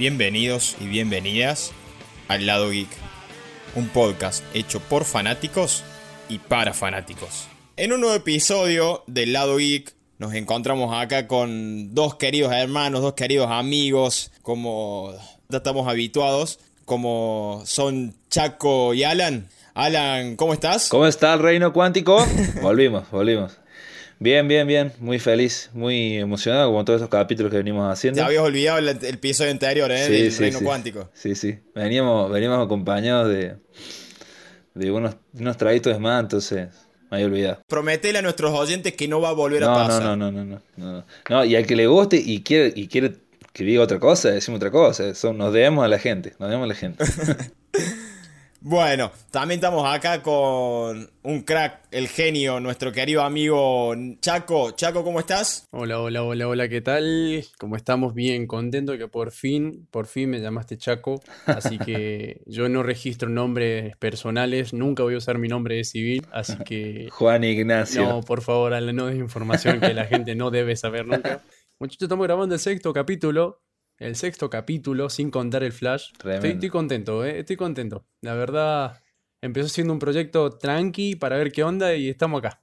Bienvenidos y bienvenidas al Lado Geek, un podcast hecho por fanáticos y para fanáticos. En un nuevo episodio del Lado Geek nos encontramos acá con dos queridos hermanos, dos queridos amigos, como ya estamos habituados, como son Chaco y Alan. Alan, ¿cómo estás? ¿Cómo está el reino cuántico? volvimos, volvimos. Bien, bien, bien. Muy feliz, muy emocionado como todos esos capítulos que venimos haciendo. Te habías olvidado el, episodio anterior, ¿eh? Sí, reino sí. cuántico. Sí, sí. Veníamos, veníamos acompañados de, de unos, unos traguitos más, entonces me había olvidado. Prometele a nuestros oyentes que no va a volver a No, no, pasar. no, no, no, no, no. No, y al que le guste y quiere, y quiere que diga otra cosa, decimos otra cosa. Eso, nos debemos a la gente, nos debemos a la gente. Bueno, también estamos acá con un crack, el genio, nuestro querido amigo Chaco. Chaco, ¿cómo estás? Hola, hola, hola, hola, ¿qué tal? Como estamos bien contento que por fin, por fin me llamaste Chaco, así que yo no registro nombres personales, nunca voy a usar mi nombre de civil, así que Juan Ignacio. no, por favor, no des información que la gente no debe saber nunca. Muchachos, estamos grabando el sexto capítulo, el sexto capítulo, sin contar el flash. Estoy, estoy contento, ¿eh? Estoy contento. La verdad, empezó siendo un proyecto tranqui para ver qué onda y estamos acá.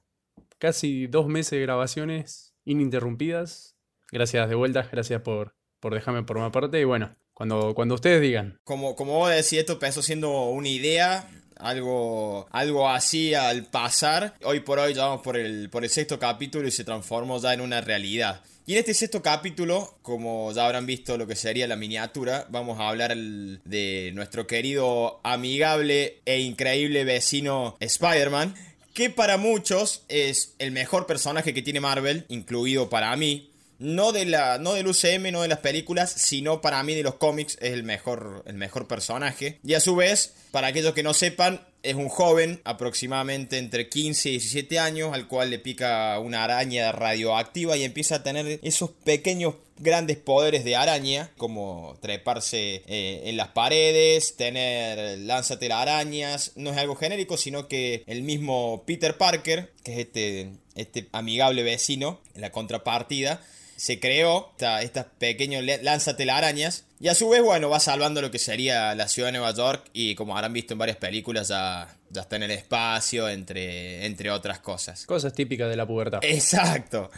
Casi dos meses de grabaciones ininterrumpidas. Gracias de vuelta, gracias por, por dejarme por una parte. Y bueno, cuando, cuando ustedes digan. Como, como vos decís, esto empezó siendo una idea, algo, algo así al pasar. Hoy por hoy ya vamos por el, por el sexto capítulo y se transformó ya en una realidad. Y en este sexto capítulo, como ya habrán visto lo que sería la miniatura, vamos a hablar de nuestro querido, amigable e increíble vecino Spider-Man, que para muchos es el mejor personaje que tiene Marvel, incluido para mí. No, de la, no del UCM, no de las películas, sino para mí de los cómics es el mejor, el mejor personaje. Y a su vez, para aquellos que no sepan, es un joven, aproximadamente entre 15 y 17 años, al cual le pica una araña radioactiva y empieza a tener esos pequeños grandes poderes de araña, como treparse eh, en las paredes, tener lánzate las arañas, no es algo genérico, sino que el mismo Peter Parker, que es este, este amigable vecino, en la contrapartida, se creó esta- estas pequeños le- lánzate arañas y a su vez, bueno, va salvando lo que sería la ciudad de Nueva York y como habrán visto en varias películas ya, ya está en el espacio, entre, entre otras cosas. Cosas típicas de la pubertad. Exacto.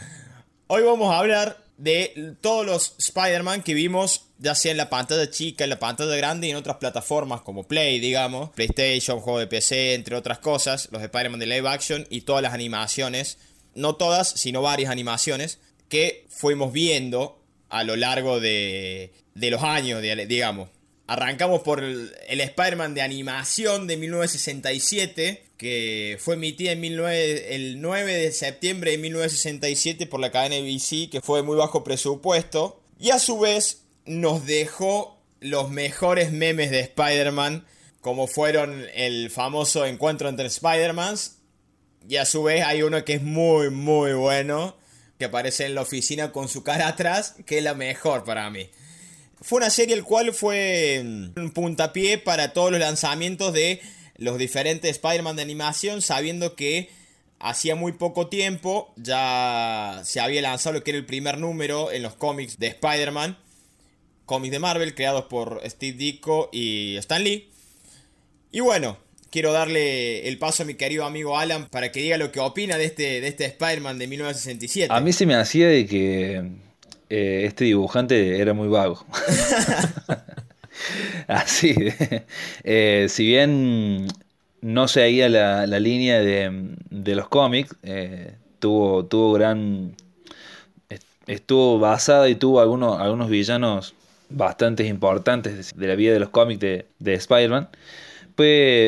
Hoy vamos a hablar de todos los Spider-Man que vimos, ya sea en la pantalla chica, en la pantalla grande y en otras plataformas como Play, digamos, PlayStation, juego de PC, entre otras cosas, los Spider-Man de live action y todas las animaciones, no todas, sino varias animaciones que fuimos viendo a lo largo de, de los años, digamos. Arrancamos por el, Spider-Man de animación de 1967, que fue emitida en 19 el 9 de septiembre de 1967 por la cadena ABC, que fue de muy bajo presupuesto. Y a su vez nos dejó los mejores memes de Spider-Man, como fueron el famoso encuentro entre Spider-Mans. Y a su vez hay uno que es muy, muy bueno, que aparece en la oficina con su cara atrás, que es la mejor para mí. Fue una serie el cual fue mm, un puntapié para todos los lanzamientos de los diferentes Spider-Man de animación, sabiendo que hacía muy poco tiempo ya se había lanzado lo que era el primer número en los cómics de Spider-Man, cómics de Marvel creados por Steve Ditko y Stan Lee. Y bueno, quiero darle el paso a mi querido amigo Alan para que diga lo que opina de este, de este Spider-Man de 1967. A mí se me hacía de que eh, este dibujante era muy vago. Así. eh, si bien no seguía la, la línea de, de los cómics, eh, tuvo, tuvo gran. est- Estuvo basada y tuvo algunos, algunos villanos bastante importantes de la vida de los cómics de, de Spider-Man.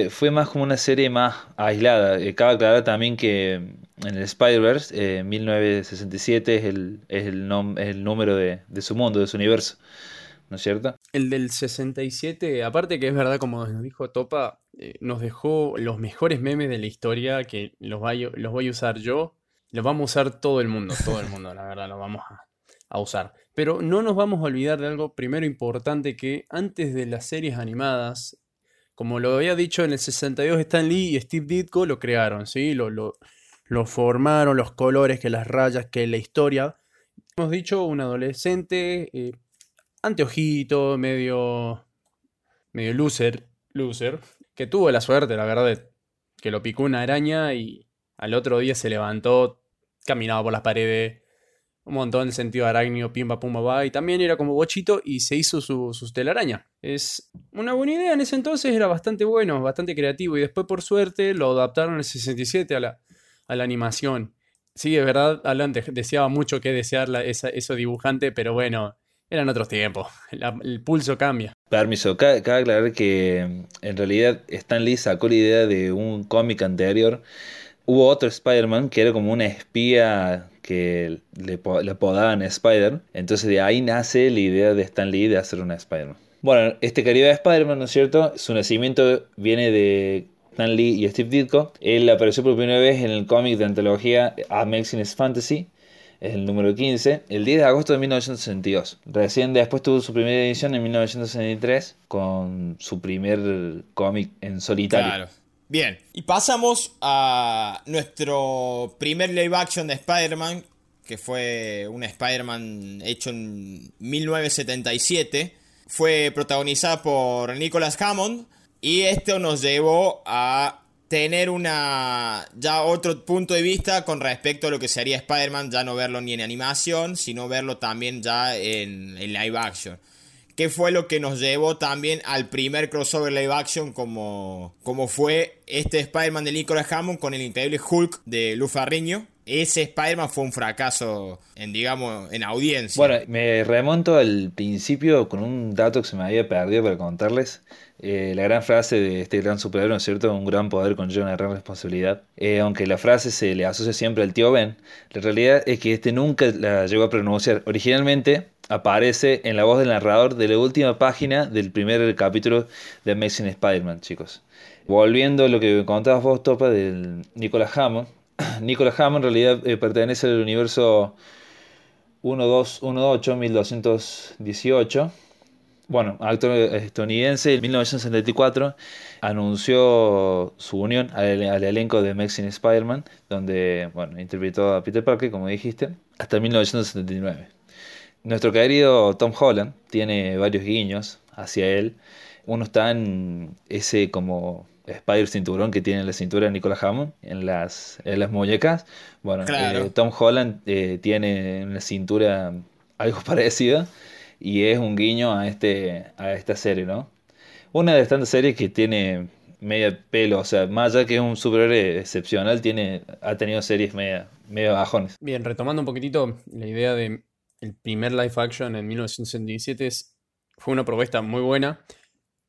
Fue, más como una serie más aislada. Eh, cabe aclarar también que en el Spider-Verse, eh, 1967 es el, es el, es el número de, su mundo, de su universo. ¿No es cierto? El del 67, aparte que es verdad, como nos dijo Topa, eh, nos dejó los mejores memes de la historia que los, voy a- usar yo. Los vamos a usar todo el mundo, todo el mundo, la verdad, los vamos a usar. Pero no nos vamos a olvidar de algo primero importante que antes de las series animadas, como lo había dicho en el 62, Stan Lee y Steve Ditko lo crearon, ¿sí? Lo, lo, formaron, los colores, que las rayas, que la historia. hemos dicho, un adolescente, eh, anteojito, medio, medio loser, loser, que tuvo la suerte, la verdad, que lo picó una araña y al otro día se levantó, caminaba por las paredes, un montón de sentido arácnido, pimba, pumba, va, y también era como bochito y se hizo su, su telaraña. Es una buena idea, en ese entonces era bastante bueno, bastante creativo, y después por suerte lo adaptaron en el 67 a la, a la animación. Sí, es verdad, Alan deseaba mucho que desear esa, eso dibujante, pero bueno, eran otros tiempos, el pulso cambia. Permiso, cabe, aclarar que mm, en realidad Stan Lee sacó la idea de un cómic anterior. Hubo otro Spider-Man que era como una espía que le, le apodaban Spider. Entonces de ahí nace la idea de Stan Lee de hacer una Spider-Man. Bueno, este querido Spider-Man, ¿no es cierto? Su nacimiento viene de Stan Lee y Steve Ditko. Él apareció por primera vez en el cómic de antología Amazing Fantasy, es el número 15, el 10 de agosto de 1962. Recién después tuvo su primera edición en 1963 con su primer cómic en solitario. Claro. Bien, y pasamos a nuestro primer live action de Spider-Man, que fue un Spider-Man hecho en 1977. Fue protagonizada por Nicholas Hammond y esto nos llevó a tener una ya otro punto de vista con respecto a lo que sería Spider-Man, ya no verlo ni en animación, sino verlo también ya en, en live action que fue lo que nos llevó también al primer crossover live action como, como fue este Spider-Man de Nicolas Hammond con el increíble Hulk de Lou Ferrigno. Ese Spider-Man fue un fracaso en, digamos, en audiencia. Bueno, me remonto al principio con un dato que se me había perdido para contarles. Eh, la gran frase de este gran superhéroe, ¿no es cierto? Un gran poder conlleva una gran responsabilidad. Eh, aunque la frase se le asocia siempre al tío Ben, la realidad es que este nunca la llegó a pronunciar. Originalmente aparece en la voz del narrador de la última página del primer capítulo de Amazing Spider-Man, chicos. Volviendo a lo que contabas vos, Topa, del Nicolas Hammond. Nicolas Hammond en realidad eh, pertenece al universo 1218, 1218. Bueno, actor estadounidense, en 1974 anunció su unión al, al elenco de Amazing Spider-Man, donde bueno, interpretó a Peter Parker, como dijiste, hasta 1979. Nuestro querido Tom Holland tiene varios guiños hacia él. Uno está en ese como Spider cinturón que tiene en la cintura de Nicolas Hammond en las, en las muñecas. Bueno, eh, Tom Holland eh, tiene en la cintura algo parecido y es un guiño a, este, a esta serie, ¿no? Una de tantas series que tiene media pelo, o sea, más allá que es un superhéroe excepcional, tiene, ha tenido series media, media bajones. Bien, retomando un poquitito la idea de el primer live action en 1977 fue una propuesta muy buena.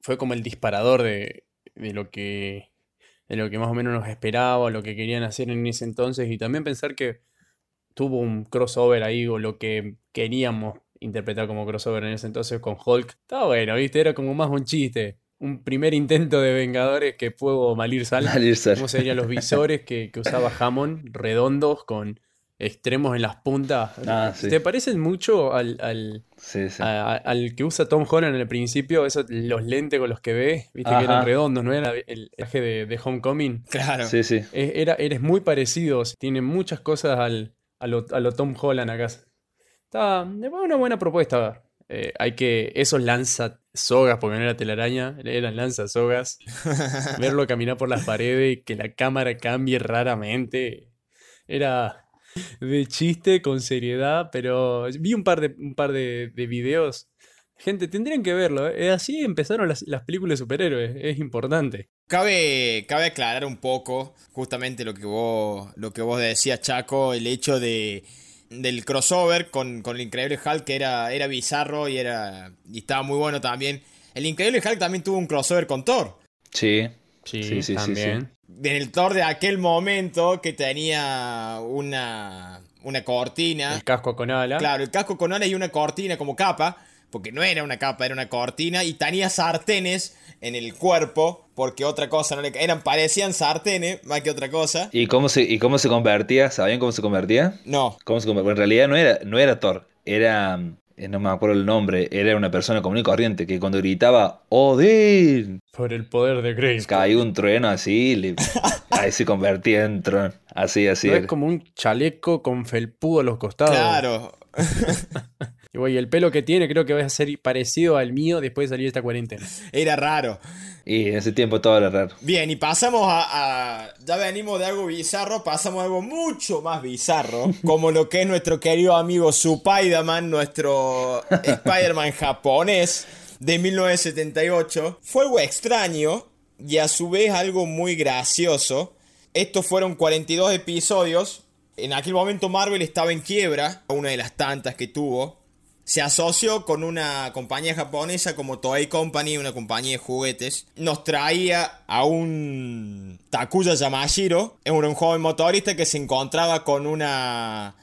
Fue como el disparador de, lo que de lo que más o menos nos esperaba, lo que querían hacer en ese entonces y también pensar que tuvo un crossover ahí o lo que queríamos interpretar como crossover en ese entonces con Hulk. Estaba bueno, ¿viste? Era como más un chiste. Un primer intento de Vengadores que pudo malir sal. Malir sal. ¿Cómo serían los visores que, que usaba Hammond? Redondos con extremos en las puntas. Ah, ¿Te parecen mucho al, al, al, que usa Tom Holland en el principio? Eso, los lentes con los que ve, viste que eran redondos, ¿no era el traje de, Homecoming? Claro. Sí, sí. Era, eres muy parecido, tiene muchas cosas al, a, lo, Tom Holland acá. Está una buena propuesta. Eh, hay que. Esos lanza sogas, porque no era telaraña, eran lanza sogas. verlo caminar por las paredes y que la cámara cambie raramente. Era de chiste con seriedad, pero vi un par de, un par de, videos. Gente, tendrían que verlo. ¿eh? Así empezaron las, películas de superhéroes. Es importante. Cabe, cabe aclarar un poco justamente lo que vos, lo que vos decías, Chaco, el hecho de del crossover con, con el Increíble Hulk que era, era bizarro y era y estaba muy bueno también. El Increíble Hulk también tuvo un crossover con Thor. Sí. Sí, sí, también. En el Thor de aquel momento que tenía una, una cortina. El casco con ala. Claro, el casco con ala y una cortina como capa. Porque no era una capa, era una cortina. Y tenía sartenes en el cuerpo. Porque otra cosa no le eran Parecían sartenes más que otra cosa. ¿Y cómo se, y cómo se convertía? ¿Sabían cómo se convertía? No. ¿Cómo se convertía? En realidad no era, no era Thor. Era eh, no me acuerdo el nombre, era una persona común y corriente que cuando gritaba ¡Odin! Por el poder de Grace. Caía un trueno así, ahí se convertía en trueno. Así, así. es como un chaleco con felpudo a los costados. Claro. y güey, el pelo que tiene creo que va a ser parecido al mío después de salir de esta cuarentena. Era raro. Y en ese tiempo todo era raro. Bien, y pasamos a, a, Ya venimos de algo bizarro, pasamos a algo mucho más bizarro, como lo que es nuestro querido amigo Supaidaman, nuestro Spider-Man japonés de 1978. Fue algo extraño y a su vez algo muy gracioso. Estos fueron 42 episodios. En aquel momento Marvel estaba en quiebra, una de las tantas que tuvo. Se asoció con una compañía japonesa como Toei Company, una compañía de juguetes. Nos traía a un Takuya Yamashiro, es un joven motorista que se encontraba con una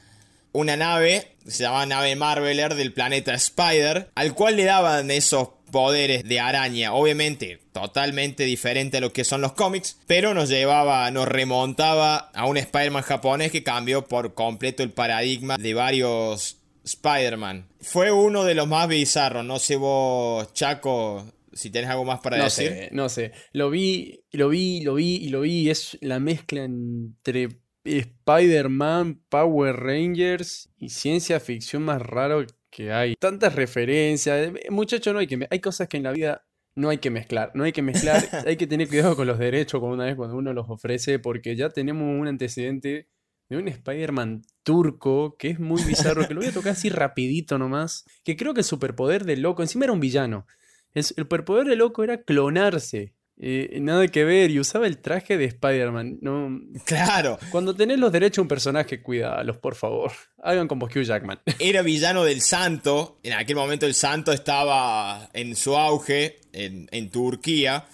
una nave, se llamaba nave Marveler del planeta Spider, al cual le daban esos poderes de araña, obviamente totalmente diferente a lo que son los cómics, pero nos llevaba, nos remontaba a un Spider-Man japonés que cambió por completo el paradigma de varios Spider-Man. Fue uno de los más bizarros, no sé vos, Chaco, si tenés algo más para no decir. Sé, no sé, lo vi, lo vi, lo vi y lo vi, es la mezcla entre Spider-Man, Power Rangers y ciencia ficción más raro que hay. Tantas referencias. Eh, Muchachos, no hay que. Hay cosas que en la vida no hay que mezclar. No hay que mezclar. hay que tener cuidado con los derechos con una vez cuando uno los ofrece. Porque ya tenemos un antecedente de un Spider-Man turco que es muy bizarro. que lo voy a tocar así rapidito nomás. Que creo que el superpoder del loco. Encima era un villano. El superpoder del loco era clonarse. Eh, nada que ver, y usaba el traje de Spider-Man. No... Claro. Cuando tenés los derechos de un personaje, cuídalos, por favor. Hagan como Hugh Jackman. Era villano del Santo. En aquel momento el Santo estaba en su auge en, en Turquía.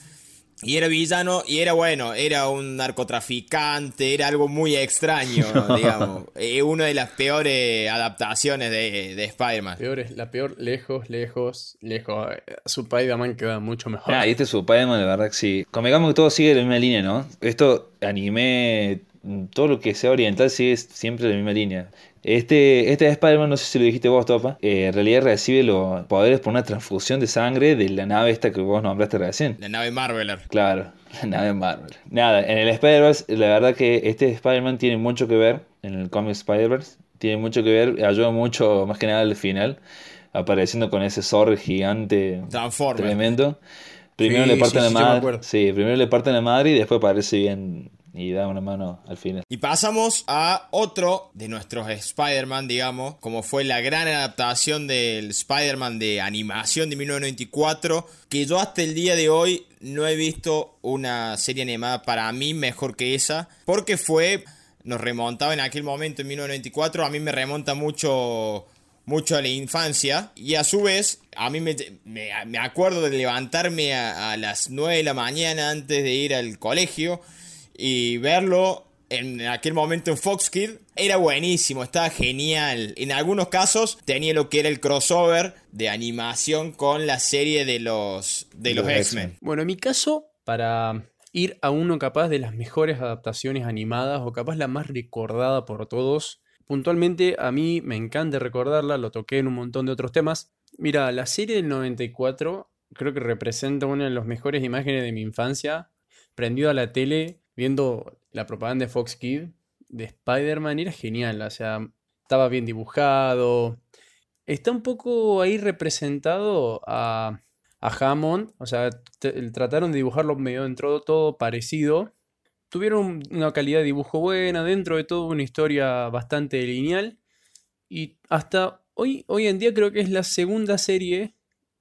Y era villano, y era bueno, era un narcotraficante, era algo muy extraño, digamos. Eh, una de las peores adaptaciones de, de Spider-Man. la peor, lejos, lejos, lejos. Su Spider-Man queda mucho mejor. Ah, y este Spider-Man, de verdad que sí. Convengamos que todo sigue la misma línea, ¿no? Esto, anime, todo lo que sea oriental sigue siempre la misma línea. Este, este Spider-Man, no sé si lo dijiste vos, Topa, eh, en realidad recibe los poderes por una transfusión de sangre de la nave esta que vos nombraste recién. La nave Marveler. Claro, la nave Marvel. Nada, en el Spider-Verse, la verdad que este Spider-Man tiene mucho que ver en el cómic Spider-Verse. Tiene mucho que ver, ayuda mucho, más que nada al final, apareciendo con ese zorro gigante tremendo. Primero le parten la madre. Sí, primero le parten la madre y después aparece bien y da una mano al final. Y pasamos a otro de nuestros Spider-Man, digamos, como fue la gran adaptación del Spider-Man de animación de 1994, que yo hasta el día de hoy no he visto una serie animada para mí mejor que esa, porque fue, nos remontaba en aquel momento en 1994, a mí me remonta mucho mucho a la infancia y a su vez a mí me, me, acuerdo de levantarme a, a, las 9 de la mañana antes de ir al colegio y verlo en aquel momento en Fox Kid era buenísimo, estaba genial. En algunos casos tenía lo que era el crossover de animación con la serie de los, de los, X-Men. Bueno, en mi caso, para ir a uno capaz de las mejores adaptaciones animadas o capaz la más recordada por todos, puntualmente a mí me encanta recordarla, lo toqué en un montón de otros temas. Mira, la serie del 94 creo que representa una de las mejores imágenes de mi infancia. Prendido a la tele, viendo la propaganda de Fox Kid de Spider-Man era genial, o sea, estaba bien dibujado. Está un poco ahí representado a, a Hammond, o sea, trataron de dibujarlo medio dentro todo parecido. Tuvieron una calidad de dibujo buena, dentro de todo una historia bastante lineal. Y hasta hoy, hoy en día creo que es la segunda serie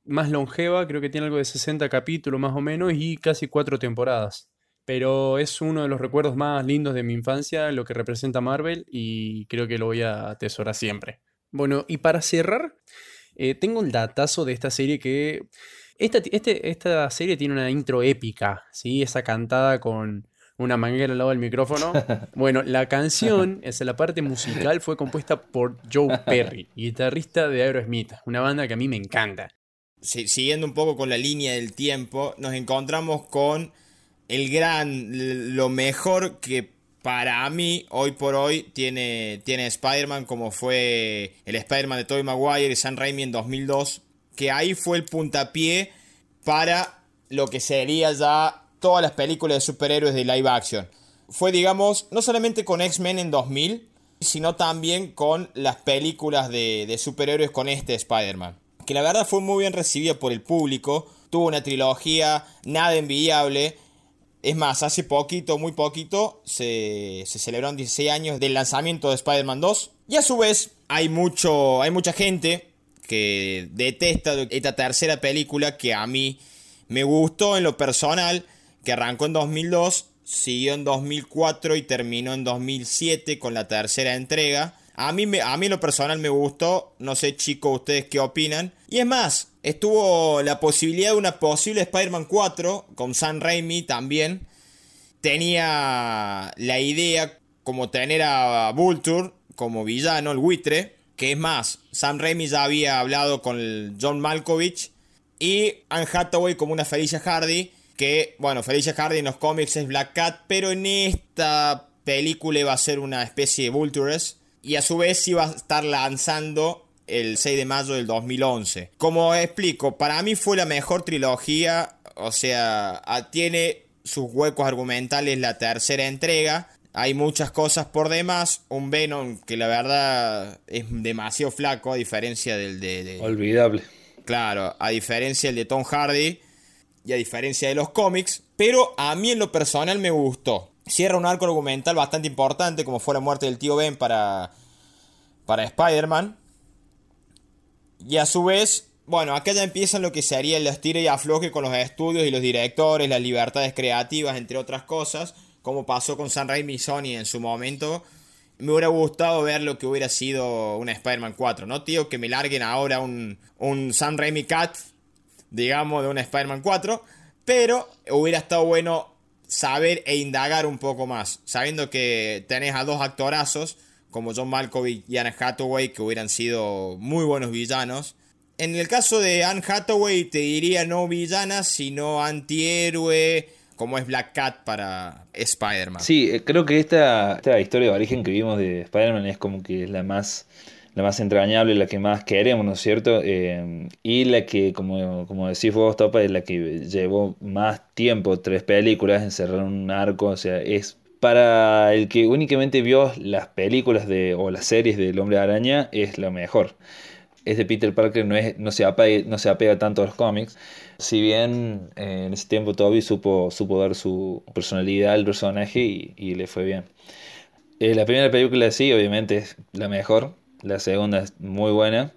más longeva, creo que tiene algo de 60 capítulos más o menos y casi cuatro temporadas pero es uno de los recuerdos más lindos de mi infancia, lo que representa Marvel, y creo que lo voy a atesorar siempre. Bueno, y para cerrar, eh, tengo el datazo de esta serie que... Esta, este, esta serie tiene una intro épica, ¿sí? Esa cantada con una manguera al lado del micrófono. Bueno, la canción, esa, la parte musical, fue compuesta por Joe Perry, guitarrista de Aerosmith, una banda que a mí me encanta. siguiendo un poco con la línea del tiempo, nos encontramos con el gran, lo mejor que para mí hoy por hoy tiene, tiene Spider-Man como fue el Spider-Man de Tobey Maguire y Sam Raimi en 2002, que ahí fue el puntapié para lo que sería ya todas las películas de superhéroes de live action. Fue, digamos, no solamente con X-Men en 2000, sino también con las películas de, de superhéroes con este Spider-Man. Que la verdad fue muy bien recibida por el público, tuvo una trilogía nada envidiable. Es más, hace poquito, muy poquito, se, se celebraron 16 años del lanzamiento de Spider-Man 2. Y a su vez, hay, mucho, hay mucha gente que detesta esta tercera película que a mí me gustó en lo personal, que arrancó en 2002, siguió en 2004 y terminó en 2007 con la tercera entrega. A mí, me, a mí en lo personal me gustó, no sé chicos ustedes qué opinan. Y es más, estuvo la posibilidad de una posible Spider-Man 4 con Sam Raimi también. Tenía la idea como tener a Vulture como villano, el buitre. Que es más, Sam Raimi ya había hablado con John Malkovich y Anne Hathaway como una Felicia Hardy. Que, bueno, Felicia Hardy en los cómics es Black Cat, pero en esta película iba a ser una especie de Vultures. Y a su vez iba a estar lanzando el 6 de mayo del 2011. Como explico, para mí fue la mejor trilogía. O sea, tiene sus huecos argumentales la tercera entrega. Hay muchas cosas por demás. Un Venom que la verdad es demasiado flaco a diferencia del de... Olvidable. Claro, a diferencia del de Tom Hardy y a diferencia de los cómics. Pero a mí en lo personal me gustó. Cierra un arco argumental bastante importante como fue la muerte del tío Ben para, para Spider-Man. Y a su vez, bueno, acá ya empiezan lo que sería el estira y afloje con los estudios y los directores, las libertades creativas, entre otras cosas como pasó con San Raimi y Sony en su momento. Me hubiera gustado ver lo que hubiera sido una Spider-Man 4. No tío que me larguen ahora un, un San Raimi Cat, digamos, de una Spider-Man 4. Pero hubiera estado bueno saber e indagar un poco más. Sabiendo que tenés a dos actorazos, como John Malkovich y Anne Hathaway, que hubieran sido muy buenos villanos. En el caso de Anne Hathaway, te diría no villana, sino antihéroe como es Black Cat para Spider-Man. Sí, eh, creo que esta, esta, historia de origen que vimos de Spider-Man es como que es la más, la más entrañable, la que más queremos, ¿no es cierto? Eh, y la que, como, como decís vos, Topa, es la que llevó más tiempo, tres películas, encerrar un arco, o sea, es para el que únicamente vio las películas de, o las series del Hombre Araña, es lo mejor. Es de Peter Parker, no, es, no, se, apega, no se tanto a los cómics. Si bien eh, en ese tiempo Toby supo, supo dar su personalidad al personaje y, le fue bien. Eh, la primera película sí, obviamente es la mejor. La segunda es muy buena.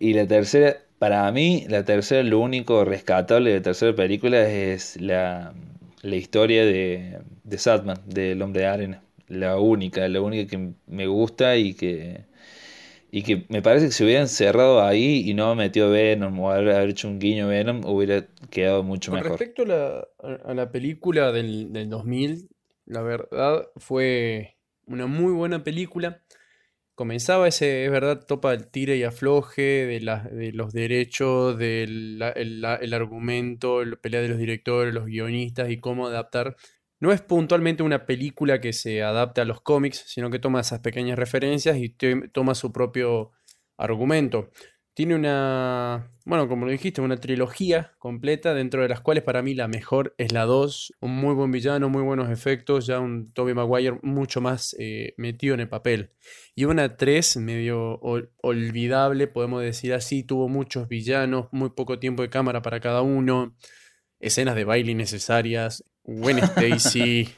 Y la tercera, para mí, la tercera, lo único rescatable de la tercera película es la, la historia de, de Sadman, del hombre de arena. La única, la única que me gusta y que y que me parece que si hubieran cerrado ahí y no metido Venom o haber, hecho un guiño Venom, hubiera quedado mucho Con mejor. respecto a la, a la película del, del 2000, la verdad fue una muy buena película. Comenzaba ese, es verdad, topa el tire y afloje de, de los derechos, del el, el argumento, la pelea de los directores, los guionistas y cómo adaptar no es puntualmente una película que se adapte a los cómics, sino que toma esas pequeñas referencias y toma su propio argumento. Tiene una, bueno, como lo dijiste, una trilogía completa, dentro de las cuales para mí la mejor es la 2. Un muy buen villano, muy buenos efectos, ya un Tobey Maguire mucho más eh, metido en el papel. Y una 3 medio olvidable, podemos decir así, tuvo muchos villanos, muy poco tiempo de cámara para cada uno, escenas de baile innecesarias, Gwen Stacy.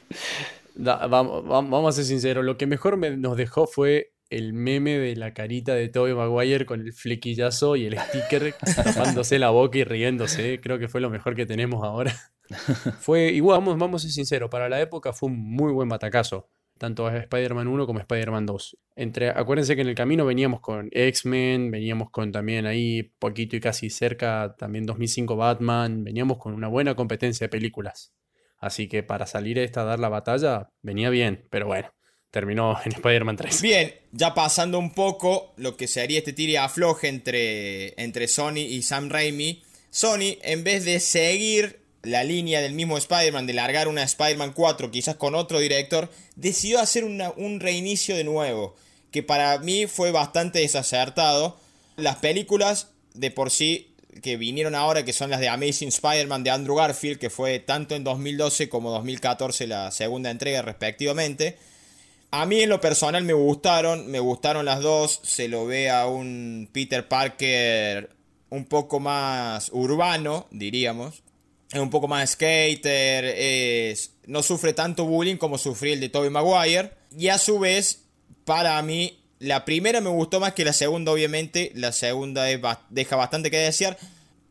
vamos, vamos, a ser sinceros, lo que mejor nos dejó fue el meme de la carita de Tobey Maguire con el flequillazo y el sticker tapándose la boca y riéndose. Creo que fue lo mejor que tenemos ahora. Fue igual, vamos, vamos a ser sinceros, para la época fue un muy buen batacazo. Tanto Spider-Man 1 como Spider-Man 2. Entre, acuérdense que en el camino veníamos con X-Men, veníamos con también ahí poquito y casi cerca también 2005 Batman, veníamos con una buena competencia de películas. Así que para salir esta a dar la batalla venía bien, pero bueno, terminó en Spider-Man 3. Bien, ya pasando un poco lo que sería este tire afloje entre, entre Sony y Sam Raimi. Sony, en vez de seguir la línea del mismo Spider-Man, de largar una Spider-Man 4 quizás con otro director, decidió hacer un reinicio de nuevo, que para mí fue bastante desacertado. Las películas de por sí que vinieron ahora, que son las de Amazing Spider-Man de Andrew Garfield, que fue tanto en 2012 como 2014 la segunda entrega respectivamente, A mí en lo personal me gustaron, me gustaron las dos. Se lo ve a un Peter Parker un poco más urbano, diríamos. Es un poco más skater, es, no sufre tanto bullying como sufrió el de Tobey Maguire. Y a su vez, para mí, la primera me gustó más que la segunda, obviamente. La segunda deja bastante que desear.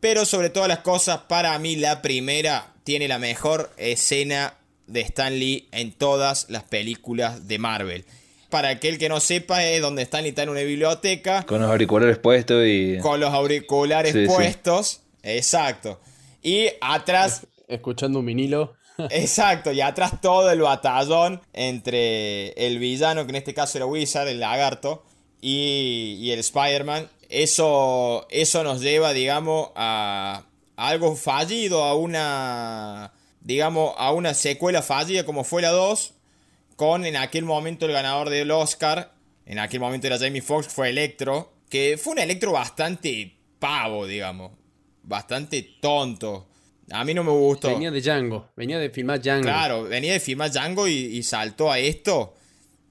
Pero sobre todas las cosas, para mí la primera tiene la mejor escena de Stan Lee en todas las películas de Marvel. Para aquel que no sepa, es donde Stan Lee está en una biblioteca. Con los auriculares puestos y. Con los auriculares puestos. Exacto. Y atrás. Escuchando un vinilo. Exacto, y atrás todo el batallón entre el villano, que en este caso era Wizard, el lagarto, y, el Spider-Man. Eso, eso nos lleva, digamos, a, algo fallido, a una, digamos, a una secuela fallida como fue la 2, con en aquel momento el ganador del Oscar, en aquel momento era Jamie Foxx, fue Electro, que fue un Electro bastante pavo, digamos, bastante tonto. A mí no me gustó. Venía de Django, venía de filmar Django. Claro, venía de filmar Django y, saltó a esto.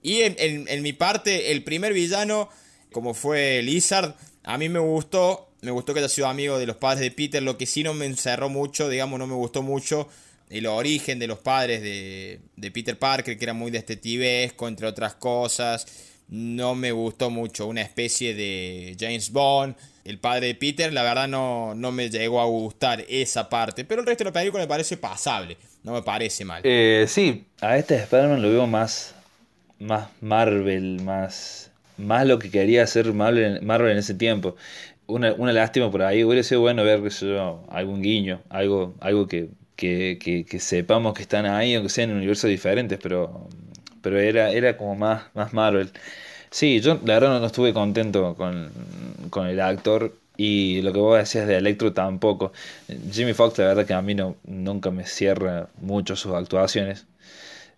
Y en, mi parte, el primer villano, como fue Lizard, a mí me gustó. Me gustó que haya sido amigo de los padres de Peter. Lo que sí no me encerró mucho, digamos, no me gustó mucho el origen de los padres de, de Peter Parker, que era muy detectivesco, entre otras cosas. No me gustó mucho. Una especie de James Bond el padre de Peter, la verdad no, no me llegó a gustar esa parte. Pero el resto de la película me parece pasable. No me parece mal. Eh, sí, a este Spider-Man lo veo más, más Marvel, más, más lo que quería hacer Marvel, Marvel en ese tiempo. Una, lástima por ahí. Hubiera sido bueno ver algún guiño, algo, algo que, que, que, sepamos que están ahí, aunque sean en universos diferentes, pero, pero era, era como más, más Marvel. Sí, yo la verdad no, estuve contento con, el actor y lo que vos decías de Electro tampoco. Jimmy Fox la verdad que a mí no, nunca me cierra mucho sus actuaciones.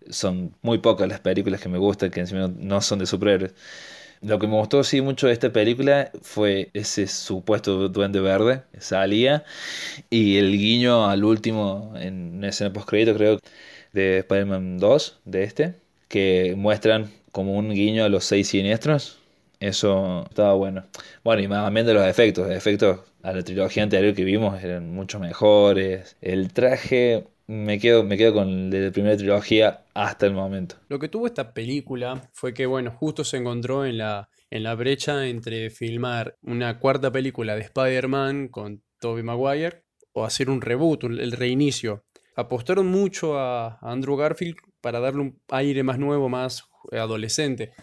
Son muy pocas las películas que me gustan, que encima no son de superhéroes. Lo que me gustó sí mucho de esta película fue ese supuesto duende verde que salía y el guiño al último en una escena post crédito creo de Spider-Man 2 de este que muestran como un guiño a los seis siniestros. Eso estaba bueno. Bueno, y más bien de los efectos. Los efectos a la trilogía anterior que vimos eran mucho mejores. El traje, me quedo, me quedo con la primera trilogía hasta el momento. Lo que tuvo esta película fue que, bueno, justo se encontró en la, en la brecha entre filmar una cuarta película de Spider-Man con Tobey Maguire o hacer un reboot, el reinicio. Apostaron mucho a Andrew Garfield para darle un aire más nuevo, más adolescente.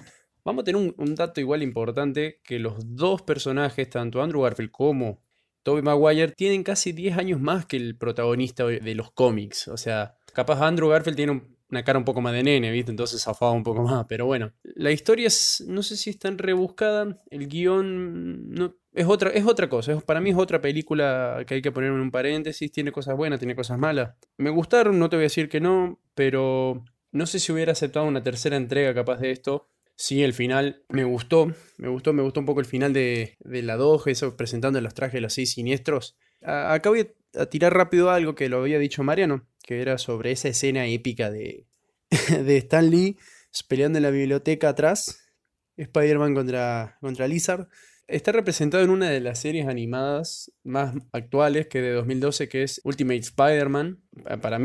Vamos a tener un, dato igual importante, que los dos personajes, tanto Andrew Garfield como Tobey Maguire, tienen casi 10 años más que el protagonista de los cómics. O sea, capaz Andrew Garfield tiene una cara un poco más de nene, ¿viste? Entonces zafaba un poco más. Pero bueno, la historia es, no sé si es tan rebuscada, el guion no, es, otra, es otra cosa. para mí es otra película que hay que poner en un paréntesis. Tiene cosas buenas, tiene cosas malas. Me gustaron, no te voy a decir que no, pero no sé si hubiera aceptado una tercera entrega capaz de esto. Sí, el final me gustó, me gustó, me gustó un poco el final de, la 2, eso presentando los trajes de los seis siniestros. acá voy a, tirar rápido algo que lo había dicho Mariano, que era sobre esa escena épica de, de Stan Lee peleando en la biblioteca atrás, Spider-Man contra, contra Lizard. Está representado en una de las series animadas más actuales que de 2012, que es Ultimate Spider-Man. Para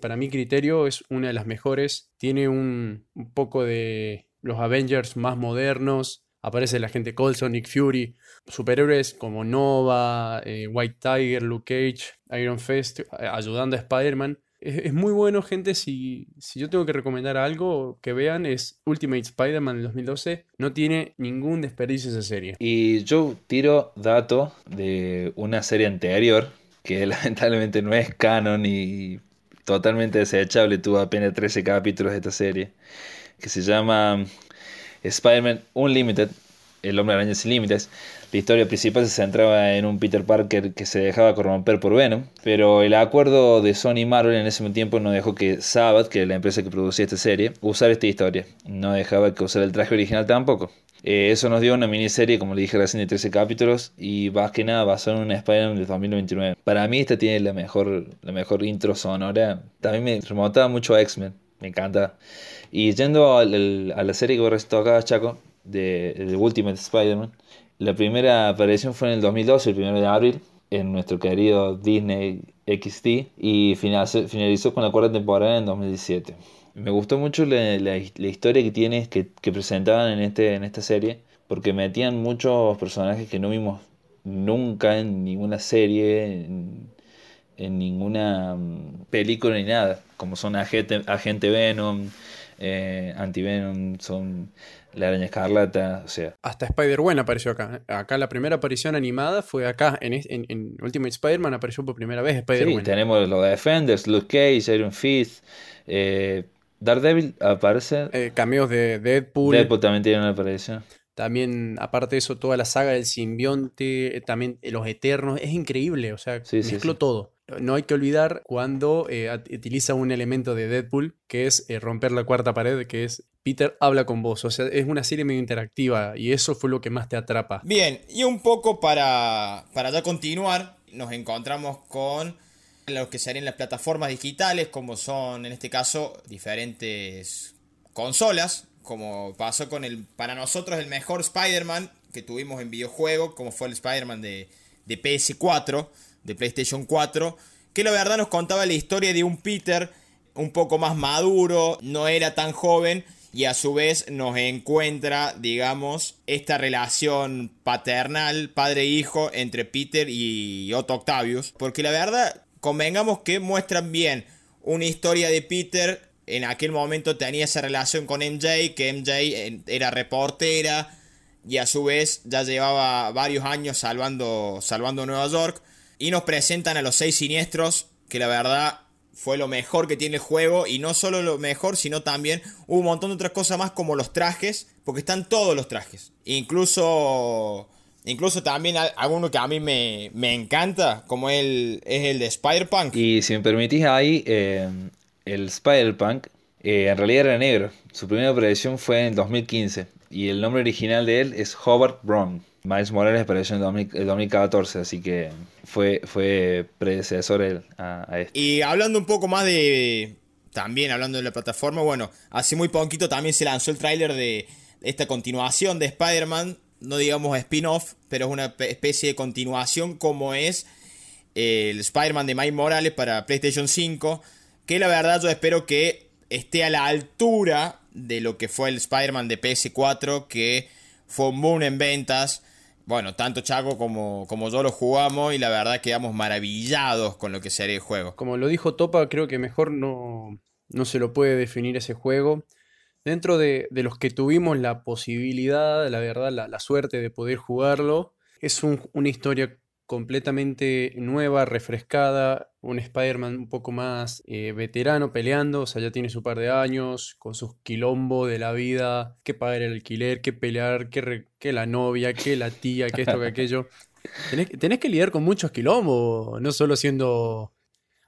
para mi criterio, es una de las mejores. Tiene un, poco de los Avengers más modernos. Aparece la gente Coulson, Nick Fury, superhéroes como Nova, eh, White Tiger, Luke Cage, Iron Fist, eh, ayudando a Spider-Man es, muy bueno, gente. Si, si yo tengo que recomendar algo que vean, es Ultimate Spider-Man del 2012. No tiene ningún desperdicio esa serie. Y yo tiro dato de una serie anterior que lamentablemente no es canon y totalmente desechable. Tuvo apenas 13 capítulos de esta serie que se llama Spider-Man Unlimited el hombre araña sin límites. La historia principal se centraba en un Peter Parker que se dejaba corromper por Venom, pero el acuerdo de Sony y Marvel en ese tiempo no dejó que Sabbath, que es la empresa que producía esta serie, usara esta historia. No dejaba que usara el traje original tampoco. Eh, eso nos dio una miniserie, como le dije recién, de 13 capítulos y más que nada basado en un Spider-Man de 2029. Para mí esta tiene la mejor, la mejor intro sonora. También me remontaba mucho a X-Men me encanta. Y yendo a la serie que vos acá, Chaco, de, de Ultimate Spider-Man, la primera aparición fue en el 2012, el 1 de abril, en nuestro querido Disney XD, y finalizó con la cuarta temporada en 2017. Me gustó mucho la, historia que tiene, que, que, presentaban en, este, en esta serie, porque metían muchos personajes que no vimos nunca en ninguna serie, ninguna mm, película ni nada, como son Agente, Agente Venom, eh, Anti-Venom, son la araña escarlata, o sea. Hasta Spider-Man apareció acá. Acá la primera aparición animada fue acá. En, en, Ultimate Spider-Man apareció por primera vez Spider-Man. Sí, tenemos los Defenders, Luke Cage, Iron Fist, eh, Daredevil aparece. Eh, cameos de Deadpool. Deadpool también tiene una aparición. También, aparte de eso, toda la saga del simbionte, eh, también eh, los eternos, es increíble, o sea, mezcló todo. No hay que olvidar cuando utiliza un elemento de Deadpool, que es romper la cuarta pared, que es Peter habla con vos. O sea, es una serie medio interactiva y eso fue lo que más te atrapa. Bien, y un poco para, para ya continuar, nos encontramos con lo que serían las plataformas digitales, como son en este caso diferentes consolas, como pasó con el, para nosotros, el mejor Spider-Man que tuvimos en videojuego, como fue el Spider-Man de, de PS4, de PlayStation 4, que la verdad nos contaba la historia de un Peter un poco más maduro, no era tan joven y a su vez nos encuentra, digamos, esta relación paternal, padre-hijo, entre Peter y Otto Octavius. Porque la verdad, convengamos que muestran bien una historia de Peter. En aquel momento tenía esa relación con MJ, que MJ eh, era reportera y a su vez ya llevaba varios años salvando, salvando Nueva York. Y nos presentan a los seis siniestros, que la verdad fue lo mejor que tiene el juego. Y no solo lo mejor, sino también un montón de otras cosas más como los trajes, porque están todos los trajes. Incluso Incluso también alguno que a mí me, encanta, como el, es el de Spider-Punk. Y si me permitís ahí, eh, el Spider-Punk eh, en realidad era negro. Su primera aparición fue en 2015 y el nombre original de él es Hobart Brown. Miles Morales apareció en 2014, así que fue, fue predecesor a, a este. Y hablando un poco más de... También hablando de la plataforma, bueno, hace muy poquito también se lanzó el tráiler de esta continuación de Spider-Man no digamos spin-off, pero es una especie de continuación como es el Spider-Man de Miles Morales para PlayStation 5, que la verdad yo espero que esté a la altura de lo que fue el Spider-Man de PS4, que fue un boom en ventas. Bueno, tanto Chaco como, como yo lo jugamos y la verdad quedamos maravillados con lo que sería el juego. Como lo dijo Topa, creo que mejor no, no se lo puede definir ese juego. Dentro de, los que tuvimos la posibilidad, la verdad, la, suerte de poder jugarlo, es una historia completamente nueva, refrescada, un Spider-Man un poco más eh, veterano peleando, o sea, ya tiene su par de años, con sus quilombos de la vida, que pagar el alquiler, que pelear, que, que la novia, que la tía, que esto, que aquello. Tenés, tenés, que lidiar con muchos quilombos, no solo siendo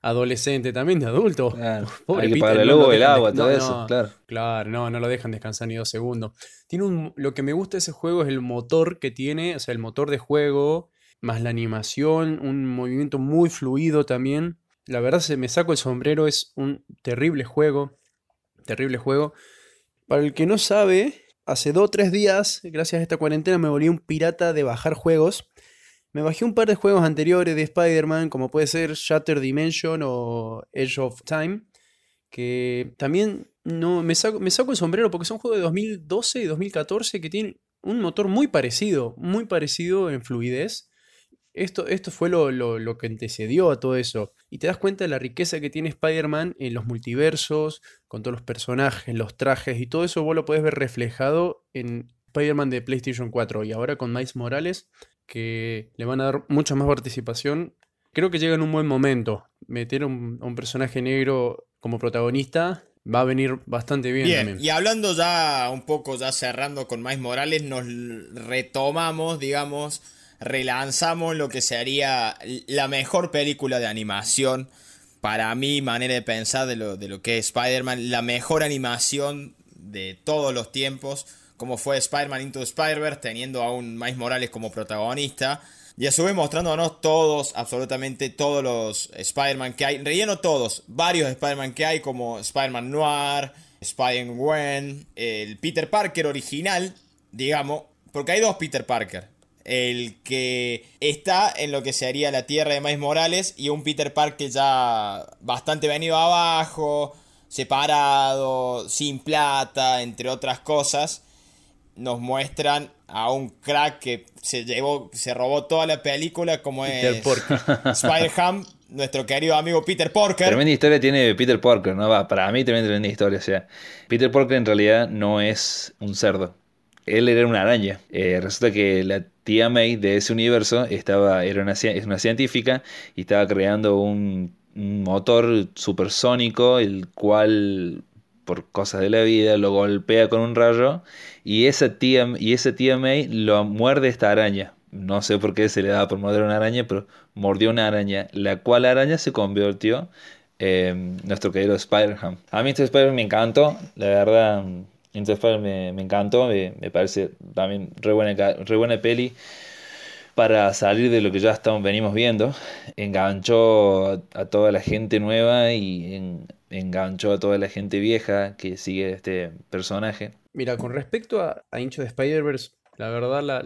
adolescente, también de adulto. Hay que el lobo, el agua, todo eso, claro. Claro, no, no lo dejan descansar ni dos segundos. Tiene un, lo que me gusta de ese juego es el motor que tiene, o sea, el motor de juego, más la animación, un movimiento muy fluido también. La verdad, se me saco el sombrero, es un terrible juego. Terrible juego. Para el que no sabe, hace dos o tres días, gracias a esta cuarentena, me volví un pirata de bajar juegos. Me bajé un par de juegos anteriores de Spider-Man, como puede ser Shattered Dimension o Edge of Time, que también no me saco, me saco el sombrero porque son juegos de 2012 y 2014 que tienen un motor muy parecido, muy parecido en fluidez. Esto, esto fue lo, lo, que antecedió a todo eso. Y te das cuenta de la riqueza que tiene Spider-Man en los multiversos, con todos los personajes, los trajes y todo eso vos lo podés ver reflejado en Spider-Man de PlayStation 4 y ahora con Miles Morales que le van a dar mucha más participación. Creo que llega en un buen momento. Meter a un, personaje negro como protagonista va a venir bastante bien, bien Y hablando ya un poco, ya cerrando con Miles Morales, nos retomamos, digamos, relanzamos lo que sería la mejor película de animación. Para mí, manera de pensar de lo, de lo que es Spider-Man, la mejor animación de todos los tiempos como fue Spider-Man Into Spider-Verse, teniendo a un Miles Morales como protagonista. Y a su vez mostrándonos todos, absolutamente todos los Spider-Man que hay. Relleno todos, varios Spider-Man que hay, como Spider-Man Noir, Spider-Man el Peter Parker original, digamos. Porque hay dos Peter Parker. El que está en lo que sería la tierra de Miles Morales y un Peter Parker ya bastante venido abajo, separado, sin plata, entre otras cosas. Nos muestran a un crack que se llevó, se robó toda la película como Peter es. Spider-Ham, nuestro querido amigo Peter Porker. Tremenda historia tiene Peter Porker, ¿no? Va, para mí también tremenda historia. O sea, Peter Porker en realidad no es un cerdo. Él era una araña. Eh, resulta que la tía May de ese universo estaba, era una, es una científica y estaba creando un, motor supersónico, el cual, por cosas de la vida, lo golpea con un rayo y esa tía, y esa tía May lo muerde esta araña. No sé por qué se le daba por morder una araña, pero mordió una araña, la cual araña se convirtió en nuestro querido Spider-Ham. A mí este Spider me encantó, la verdad, Spider me, me encantó, me, me parece también re buena, re buena peli para salir de lo que ya estamos, venimos viendo. Enganchó a, toda la gente nueva y en- enganchó a toda la gente vieja que sigue este personaje. Mira, con respecto a, a Into the Spider-Verse, la verdad la,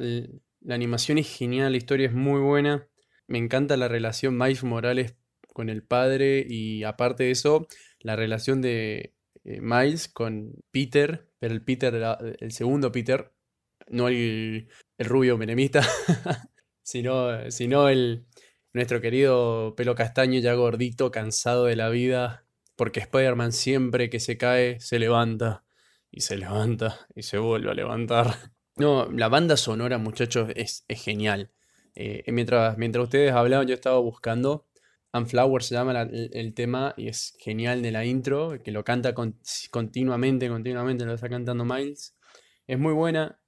la animación es genial, la historia es muy buena. Me encanta la relación Miles Morales con el padre y aparte de eso, la relación de eh, Miles con Peter, pero el Peter, el segundo Peter, no el, el rubio menemista, sino, sino el nuestro querido pelo castaño ya gordito, cansado de la vida, porque Spider-Man siempre que se cae se levanta y se levanta y se vuelve a levantar. No, la banda sonora, muchachos, es, es genial. Eh, mientras, mientras ustedes hablaban, yo estaba buscando. Unflower se llama la- el, el tema y es genial de la intro, que lo canta con- continuamente, continuamente, lo está cantando Miles. Es muy buena,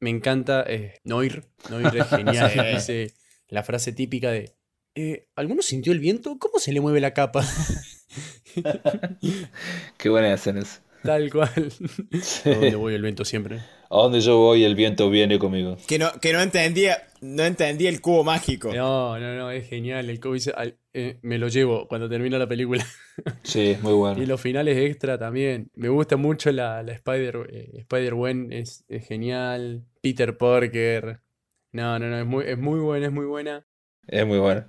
me encanta. eh, Noir, Noir es genial. Sí. Dice la frase típica de: eh, ¿Alguno sintió el viento? ¿Cómo se le mueve la capa? Qué buenas escenas. Tal cual. ¿A dónde voy el viento siempre? A donde yo voy el viento viene conmigo. Que no, que no entendía, no entendía el cubo mágico. No, no, no, es genial. El Kobe dice, "Al- eh, me lo llevo cuando termina la película. Sí, muy bueno. Y los finales extra también. Me gusta mucho la, la Spider, eh, Spider-Gwen, es, es genial. Peter Parker. No, no, no, es muy, es muy buena, es muy buena. Es muy bueno.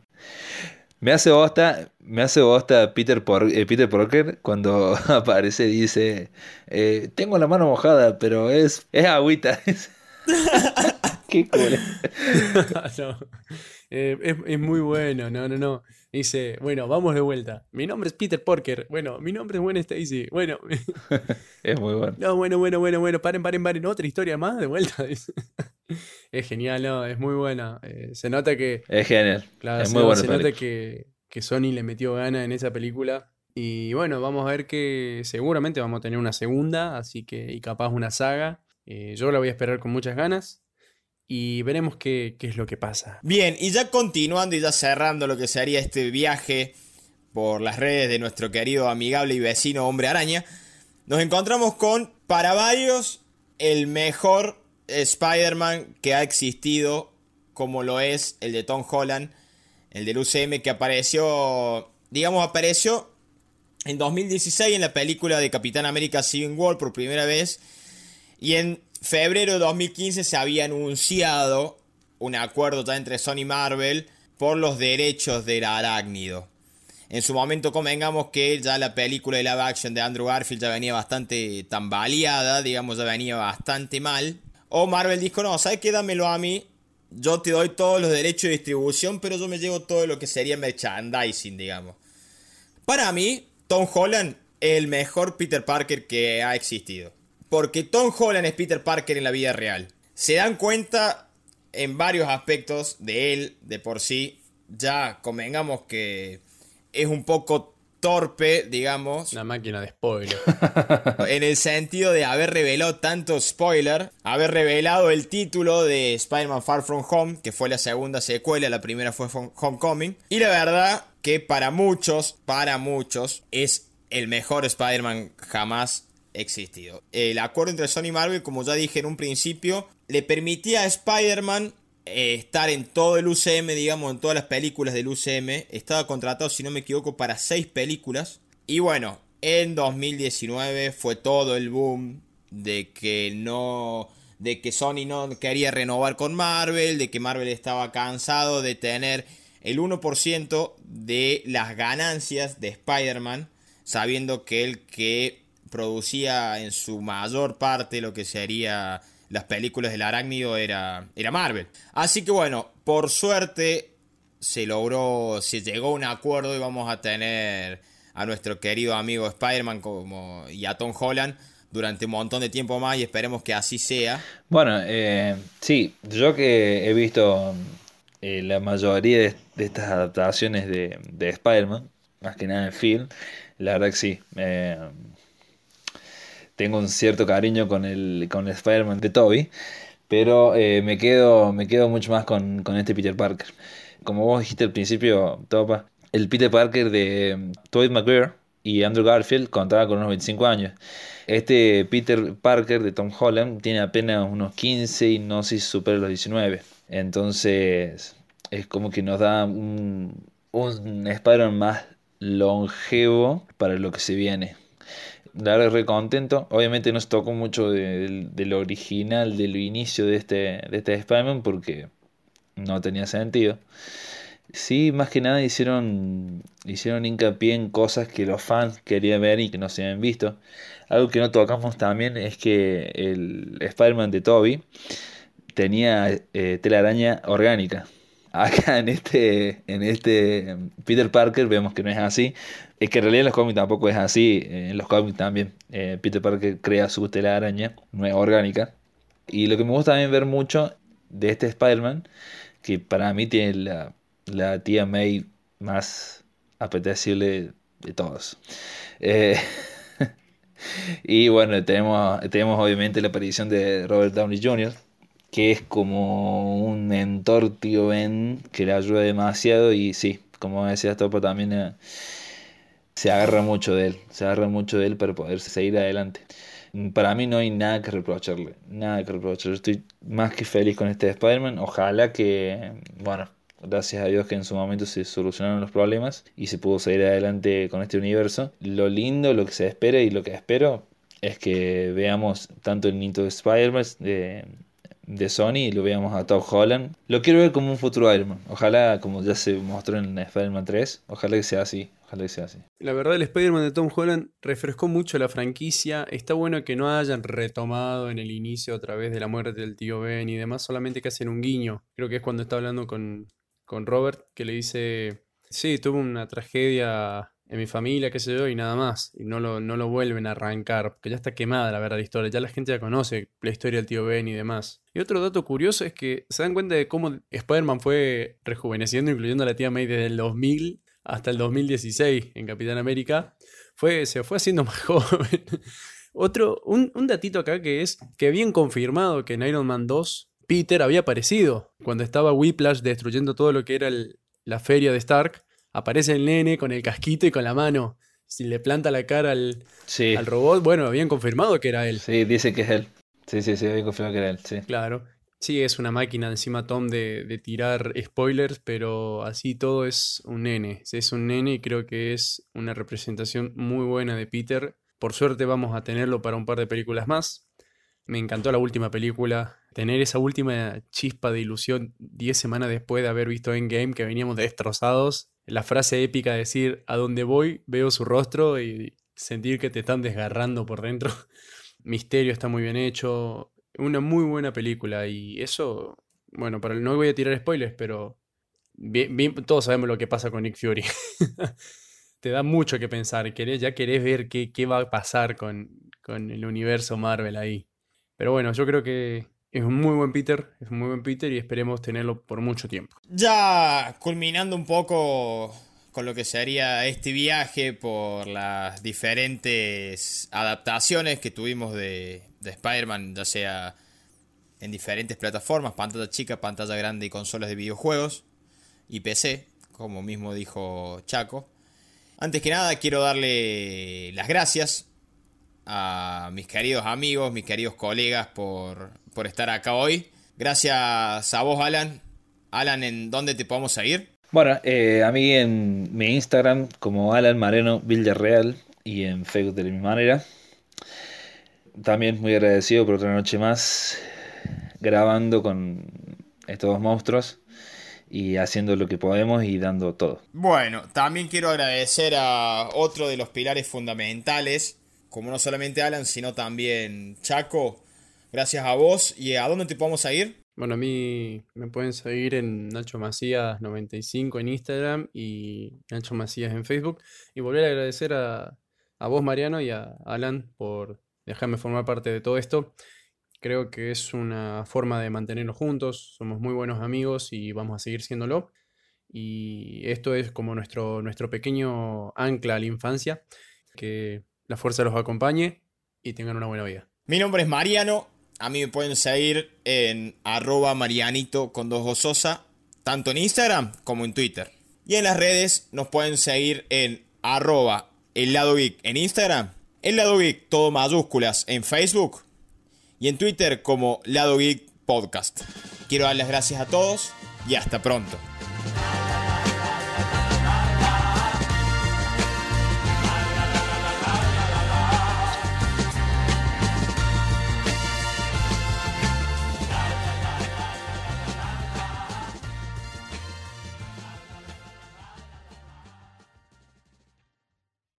Me hace bosta, me hace bosta Peter, Por- eh, Peter Parker cuando aparece y dice, eh, tengo la mano mojada, pero es, es agüita. Qué cool. No, eh, es, es muy bueno, no, no, no. Dice, bueno, vamos de vuelta. Mi nombre es Peter Parker. Bueno, mi nombre es Gwen Stacy. Bueno, Es muy bueno. No, bueno, bueno, bueno, bueno, paren, paren, paren, otra historia más de vuelta. Es genial, no, es muy buena. Eh, se nota que, Es genial. claro, es se, muy no- buena se nota que, que Sony le metió gana en esa película. Y bueno, vamos a ver que seguramente vamos a tener una segunda, así que, y capaz una saga. Eh, yo la voy a esperar con muchas ganas. Y veremos qué, qué es lo que pasa. Bien, y ya continuando y ya cerrando lo que sería este viaje por las redes de nuestro querido amigable y vecino Hombre Araña, nos encontramos con, para varios, el mejor Spider-Man que ha existido, como lo es el de Tom Holland, el del UCM que apareció, digamos, apareció en 2016 en la película de Capitán América Civil War por primera vez. Y en febrero de 2015 se había anunciado un acuerdo ya entre Sony y Marvel por los derechos del arácnido. En su momento convengamos que ya la película de live action de Andrew Garfield ya venía bastante tambaleada, digamos, ya venía bastante mal. O Marvel dijo, no, ¿sabes qué? Dámelo a mí. Yo te doy todos los derechos de distribución, pero yo me llevo todo lo que sería merchandising, digamos. Para mí, Tom Holland es el mejor Peter Parker que ha existido. Porque Tom Holland es Peter Parker en la vida real. Se dan cuenta en varios aspectos de él, de por sí. Ya convengamos que es un poco torpe, digamos, Una máquina de spoiler. en el sentido de haber revelado tanto spoiler, haber revelado el título de Spider-Man Far From Home, que fue la segunda secuela, la primera fue Hom- Homecoming, y la verdad que para muchos, para muchos, es el mejor Spider-Man jamás existido. El acuerdo entre Sony y Marvel, como ya dije en un principio, le permitía a Spider-Man eh, estar en todo el UCM, digamos, en todas las películas del UCM. Estaba contratado, si no me equivoco, para seis películas. Y bueno, en 2019 fue todo el boom de que no de que Sony no quería renovar con Marvel, de que Marvel estaba cansado de tener el 1% de las ganancias de Spider-Man, sabiendo que el que producía en su mayor parte lo que sería las películas del arácnido era, era Marvel. Así que bueno, por suerte se logró, se llegó a un acuerdo y vamos a tener a nuestro querido amigo Spider-Man como, y a Tom Holland durante un montón de tiempo más y esperemos que así sea. Bueno, eh, sí, yo que he visto eh, la mayoría de, estas adaptaciones de, de Spider-Man, más que nada en film, la verdad que sí. Eh, tengo un cierto cariño con el, con Spider-Man de Toby, pero eh, me, quedo, me quedo mucho más con, con, este Peter Parker. Como vos dijiste al principio, Topa, el Peter Parker de Tobey Maguire y Andrew Garfield contaba con unos 25 años. Este Peter Parker de Tom Holland tiene apenas unos 15 y no si supera los 19. Entonces es como que nos da un, un Spider-Man más longevo para lo que se viene. La verdad, re contento. Obviamente nos tocó mucho de, lo original, de lo inicio de este, de este Spider-Man porque no tenía sentido. Sí, más que nada hicieron, hicieron hincapié en cosas que los fans querían ver y que no se habían visto. Algo que no tocamos también es que el Spider-Man de Toby tenía eh, telaraña orgánica. Acá en este, en este Peter Parker vemos que no es así. Es que en realidad en los cómics tampoco es así. En los cómics también eh, Peter Parker crea su telaraña, no es orgánica. Y lo que me gusta también ver mucho de este Spider-Man, que para mí tiene la la tía May más apetecible de todos. Eh, y bueno, tenemos, tenemos obviamente la aparición de Robert Downey Jr., que es como un mentor tío Ben que le ayuda demasiado y sí, como decía Topo también eh, se agarra mucho de él, se agarra mucho de él para poder seguir adelante. Para mí no hay nada que reprocharle, nada que reprocharle. Estoy más que feliz con este Spider-Man. Ojalá que, bueno, Gracias a Dios que en su momento se solucionaron los problemas y se pudo seguir adelante con este universo. Lo lindo, lo que se espera y lo que espero es que veamos tanto el Nintendo Spider-Man de, de Sony y lo veamos a Tom Holland. Lo quiero ver como un futuro Iron Man. Ojalá, como ya se mostró en Spider-Man 3, ojalá que sea así. Ojalá que sea así. La verdad, el Spider-Man de Tom Holland refrescó mucho la franquicia. Está bueno que no hayan retomado en el inicio a través de la muerte del tío Ben y demás, solamente que hacen un guiño. Creo que es cuando está hablando con, con Robert, que le dice, sí, tuve una tragedia en mi familia, qué sé yo, y nada más. Y no lo, no lo vuelven a arrancar, porque ya está quemada la verdad la historia, ya la gente ya conoce la historia del tío Ben y demás. Y otro dato curioso es que se dan cuenta de cómo Spider-Man fue rejuveneciendo, incluyendo a la tía May desde el 2000 hasta el 2016 en Capitán América. Fue, se fue haciendo más joven. Otro, un, un datito acá que es que bien confirmado que en Iron Man 2 Peter había aparecido. Cuando estaba Whiplash destruyendo todo lo que era la feria de Stark, aparece el nene con el casquito y con la mano. Si le planta la cara al, al robot, bueno, habían confirmado que era él. Sí, dice que es él. Sí, sí, sí, habían confirmado que era él, sí. Claro. Sí, es una máquina encima Tom de, de, tirar spoilers, pero así todo es un nene. Es un nene y creo que es una representación muy buena de Peter. Por suerte vamos a tenerlo para un par de películas más. Me encantó la última película, tener esa última chispa de ilusión 10 semanas después de haber visto Endgame que veníamos destrozados. La frase épica de decir, a donde voy veo su rostro y sentir que te están desgarrando por dentro. Misterio está muy bien hecho. Una muy buena película y eso, bueno, para no voy a tirar spoilers, pero todos sabemos lo que pasa con Nick Fury. te da mucho que pensar, ya querés ver qué, qué va a pasar con, con el universo Marvel ahí. Pero bueno, yo creo que es un muy buen Peter, es un muy buen Peter y esperemos tenerlo por mucho tiempo. Ya culminando un poco con lo que sería este viaje por las diferentes adaptaciones que tuvimos de, de Spider-Man, ya sea en diferentes plataformas, pantalla chica, pantalla grande y consolas de videojuegos y PC, como mismo dijo Chaco. Antes que nada quiero darle las gracias a mis queridos amigos, mis queridos colegas por, por estar acá hoy. Gracias a vos, Alan. Alan, ¿en dónde te podemos seguir? Bueno, eh, a mí en mi Instagram como Alan Mareno Villarreal y en Facebook de la misma manera. También muy agradecido por otra noche más grabando con estos dos monstruos y haciendo lo que podemos y dando todo. Bueno, también quiero agradecer a otro de los pilares fundamentales, como no solamente Alan, sino también Chaco. Gracias a vos. ¿Y a dónde te podemos seguir? Bueno, a mí me pueden seguir en Nacho Macías 95 en Instagram y Nacho Macías en Facebook. Y volver a agradecer a, a vos, Mariano, y a Alan por dejarme formar parte de todo esto. Creo que es una forma de mantenernos juntos, somos muy buenos amigos y vamos a seguir siéndolo. Y esto es como nuestro, nuestro pequeño ancla a la infancia. Que la fuerza los acompañe y tengan una buena vida. Mi nombre es Mariano. A mí me pueden seguir en arroba marianito con dos gozosa, tanto en Instagram como en Twitter. Y en las redes nos pueden seguir en arroba el lado geek en Instagram, el lado geek todo mayúsculas en Facebook y en Twitter como Lado Geek Podcast. Quiero dar las gracias a todos y hasta pronto.